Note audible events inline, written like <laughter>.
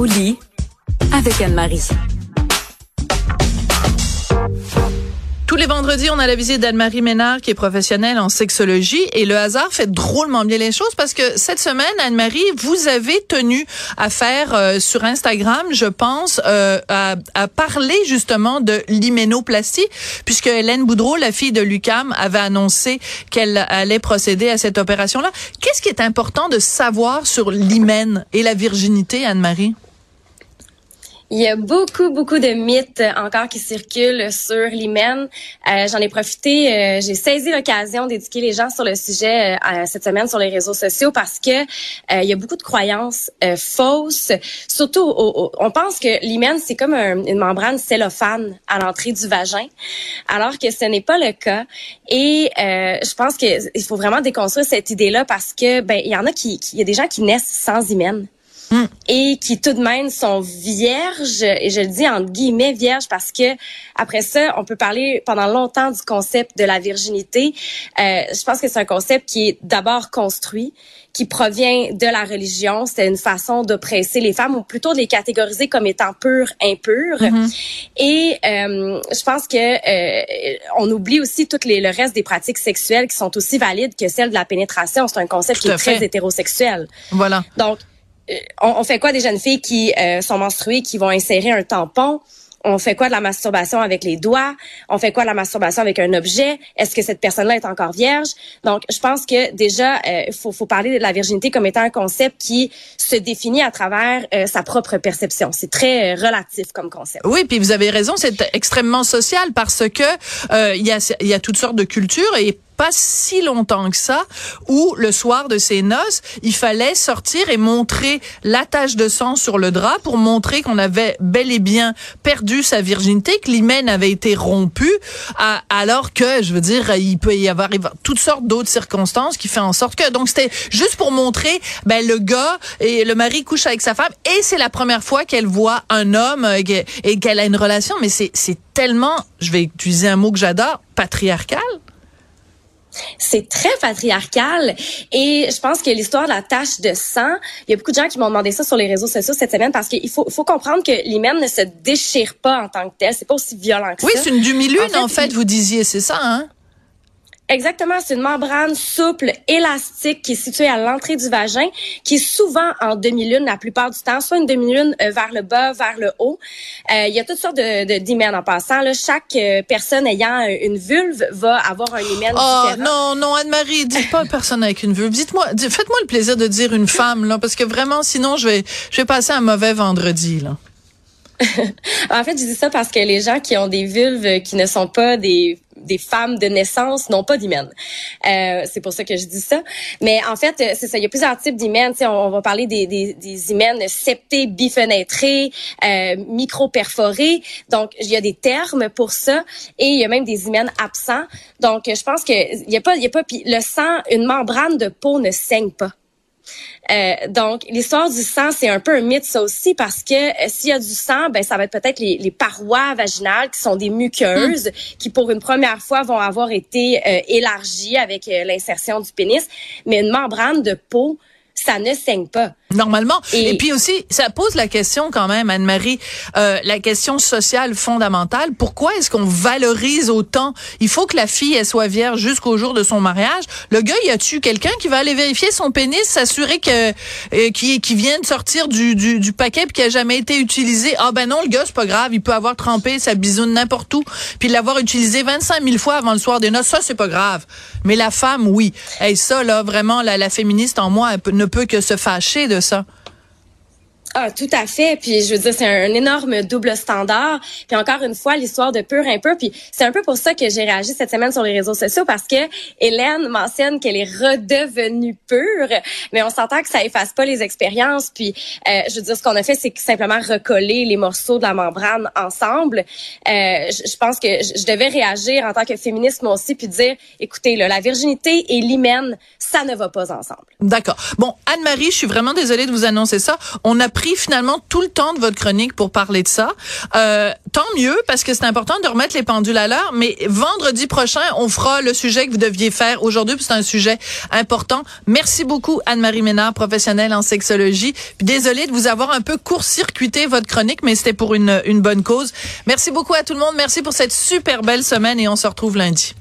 Voici Anne-Marie. Tous les vendredis, on a la visite d'Anne-Marie Ménard, qui est professionnelle en sexologie. Et le hasard fait drôlement bien les choses parce que cette semaine, Anne-Marie, vous avez tenu à faire euh, sur Instagram, je pense, euh, à, à, parler justement de l'hyménoplastie, puisque Hélène Boudreau, la fille de Lucam, avait annoncé qu'elle allait procéder à cette opération-là. Qu'est-ce qui est important de savoir sur l'hymen et la virginité, Anne-Marie? Il y a beaucoup, beaucoup de mythes encore qui circulent sur l'hymen. Euh, J'en ai profité, euh, j'ai saisi l'occasion d'éduquer les gens sur le sujet euh, cette semaine sur les réseaux sociaux parce que euh, il y a beaucoup de croyances euh, fausses. Surtout, on pense que l'hymen c'est comme une membrane cellophane à l'entrée du vagin, alors que ce n'est pas le cas. Et je pense qu'il faut vraiment déconstruire cette idée-là parce que ben il y en a qui, il y a des gens qui naissent sans hymen. Mm. et qui tout de même sont vierges et je le dis en guillemets vierges parce que après ça on peut parler pendant longtemps du concept de la virginité. Euh, je pense que c'est un concept qui est d'abord construit qui provient de la religion. C'est une façon d'oppresser les femmes ou plutôt de les catégoriser comme étant pures impures. Mm-hmm. et euh, je pense que euh, on oublie aussi tout les, le reste des pratiques sexuelles qui sont aussi valides que celle de la pénétration. C'est un concept qui est très hétérosexuel. Voilà. Donc euh, on, fait quoi des jeunes filles qui euh, sont menstruées, qui vont insérer un tampon? On fait quoi de la masturbation avec les doigts? On fait quoi de la masturbation avec un objet? Est-ce que cette personne-là est encore vierge? Donc, je pense que déjà, il euh, faut, faut, parler de la virginité comme étant un concept qui se définit à travers sa propre perception. C'est très relatif comme concept. Oui, puis vous avez raison, c'est extrêmement social parce que il y, a, y a toutes sortes de cultures et pas si longtemps que ça où le soir de ses noces, il fallait sortir et montrer la tache de sang sur le drap pour montrer qu'on avait bel et bien perdu sa virginité, que l'hymen avait été rompu, alors que, je veux dire, il peut y avoir toutes sortes d'autres circonstances qui fait en sorte que, donc c'était juste pour montrer, ben, le gars et le mari couche avec sa femme et c'est la première fois qu'elle voit un homme et qu'elle a une relation, mais c'est, c'est tellement, je vais utiliser un mot que j'adore, patriarcal. C'est très patriarcal et je pense que l'histoire de la tache de sang, il y a beaucoup de gens qui m'ont demandé ça sur les réseaux sociaux cette semaine parce qu'il faut, faut comprendre que l'hymen ne se déchire pas en tant que tel. C'est pas aussi violent que ça. Oui, c'est une demi-lune en fait, vous disiez, c'est ça, hein? Exactement, c'est une membrane souple, élastique qui est située à l'entrée du vagin, qui est souvent en demi-lune la plupart du temps, soit une demi-lune euh, vers le bas, vers le haut. Euh, il y a toutes sortes de, d'hymens en passant. Là. Chaque euh, personne ayant une vulve va avoir un hymen oh, Non, non, Anne-Marie, dites pas personne avec une vulve. Dites-moi, faites-moi le plaisir de dire une femme, là, parce que vraiment, sinon, je vais, je vais passer un mauvais vendredi, là. <laughs> en fait, je dis ça parce que les gens qui ont des vulves qui ne sont pas des des femmes de naissance n'ont pas d'hymen. Euh, c'est pour ça que je dis ça. Mais en fait, c'est ça. Il y a plusieurs types d'hymen. On, on va parler des, des, des hymens septés, bifenêtrés, euh, micro-perforés. Donc, il y a des termes pour ça. Et il y a même des hymens absents. Donc, je pense que il y a pas, il y a pas. le sang, une membrane de peau ne saigne pas. Euh, donc, l'histoire du sang, c'est un peu un mythe, ça aussi, parce que euh, s'il y a du sang, ben ça va être peut-être les, les, parois vaginales qui sont des muqueuses, hmm. qui pour une première fois vont avoir été euh, élargies avec l'insertion du pénis, mais une membrane de peau, ça ne saigne pas. Normalement. Et, puis aussi, ça pose la question quand même, Anne-Marie, euh, la question sociale fondamentale. Pourquoi est-ce qu'on valorise autant? Il faut que la fille elle soit vierge jusqu'au jour de son mariage. Le gars, y a-tu quelqu'un qui va aller vérifier son pénis, s'assurer que euh, qui qui vient de sortir du, du, du paquet puis qui a jamais été utilisé? Ah ben non, le gars c'est pas grave, il peut avoir trempé sa bisoune n'importe où, puis l'avoir utilisé 25 000 fois avant le soir des noces, ça c'est pas grave. Mais la femme, oui. Et ça là, vraiment, la, la féministe en moi ne peut que se fâcher de ça. Ah, tout à fait. Puis je veux dire, c'est un, énorme double standard. Puis encore une fois, l'histoire de pur peu. Puis c'est un peu pour ça que j'ai réagi cette semaine sur les réseaux sociaux parce que Hélène mentionne qu'elle est redevenue pure, mais on s'entend que ça efface pas les expériences. Puis euh, je veux dire, ce qu'on a fait, c'est simplement recoller les morceaux de la membrane ensemble. Euh, je, pense que je, devais réagir en tant que féministe moi aussi, puis dire, écoutez, là, la virginité et l'hymen, ça ne va pas ensemble. D'accord. Bon, Anne-Marie, je suis vraiment désolée de vous annoncer ça. On a pris finalement tout le temps de votre chronique pour parler de ça. Euh, tant mieux parce que c'est important de remettre les pendules à l'heure. Mais vendredi prochain, on fera le sujet que vous deviez faire aujourd'hui. C'est un sujet important. Merci beaucoup Anne-Marie Ménard, professionnelle en sexologie. désolée de vous avoir un peu court-circuité votre chronique, mais c'était pour une, une bonne cause. Merci beaucoup à tout le monde. Merci pour cette super belle semaine et on se retrouve lundi.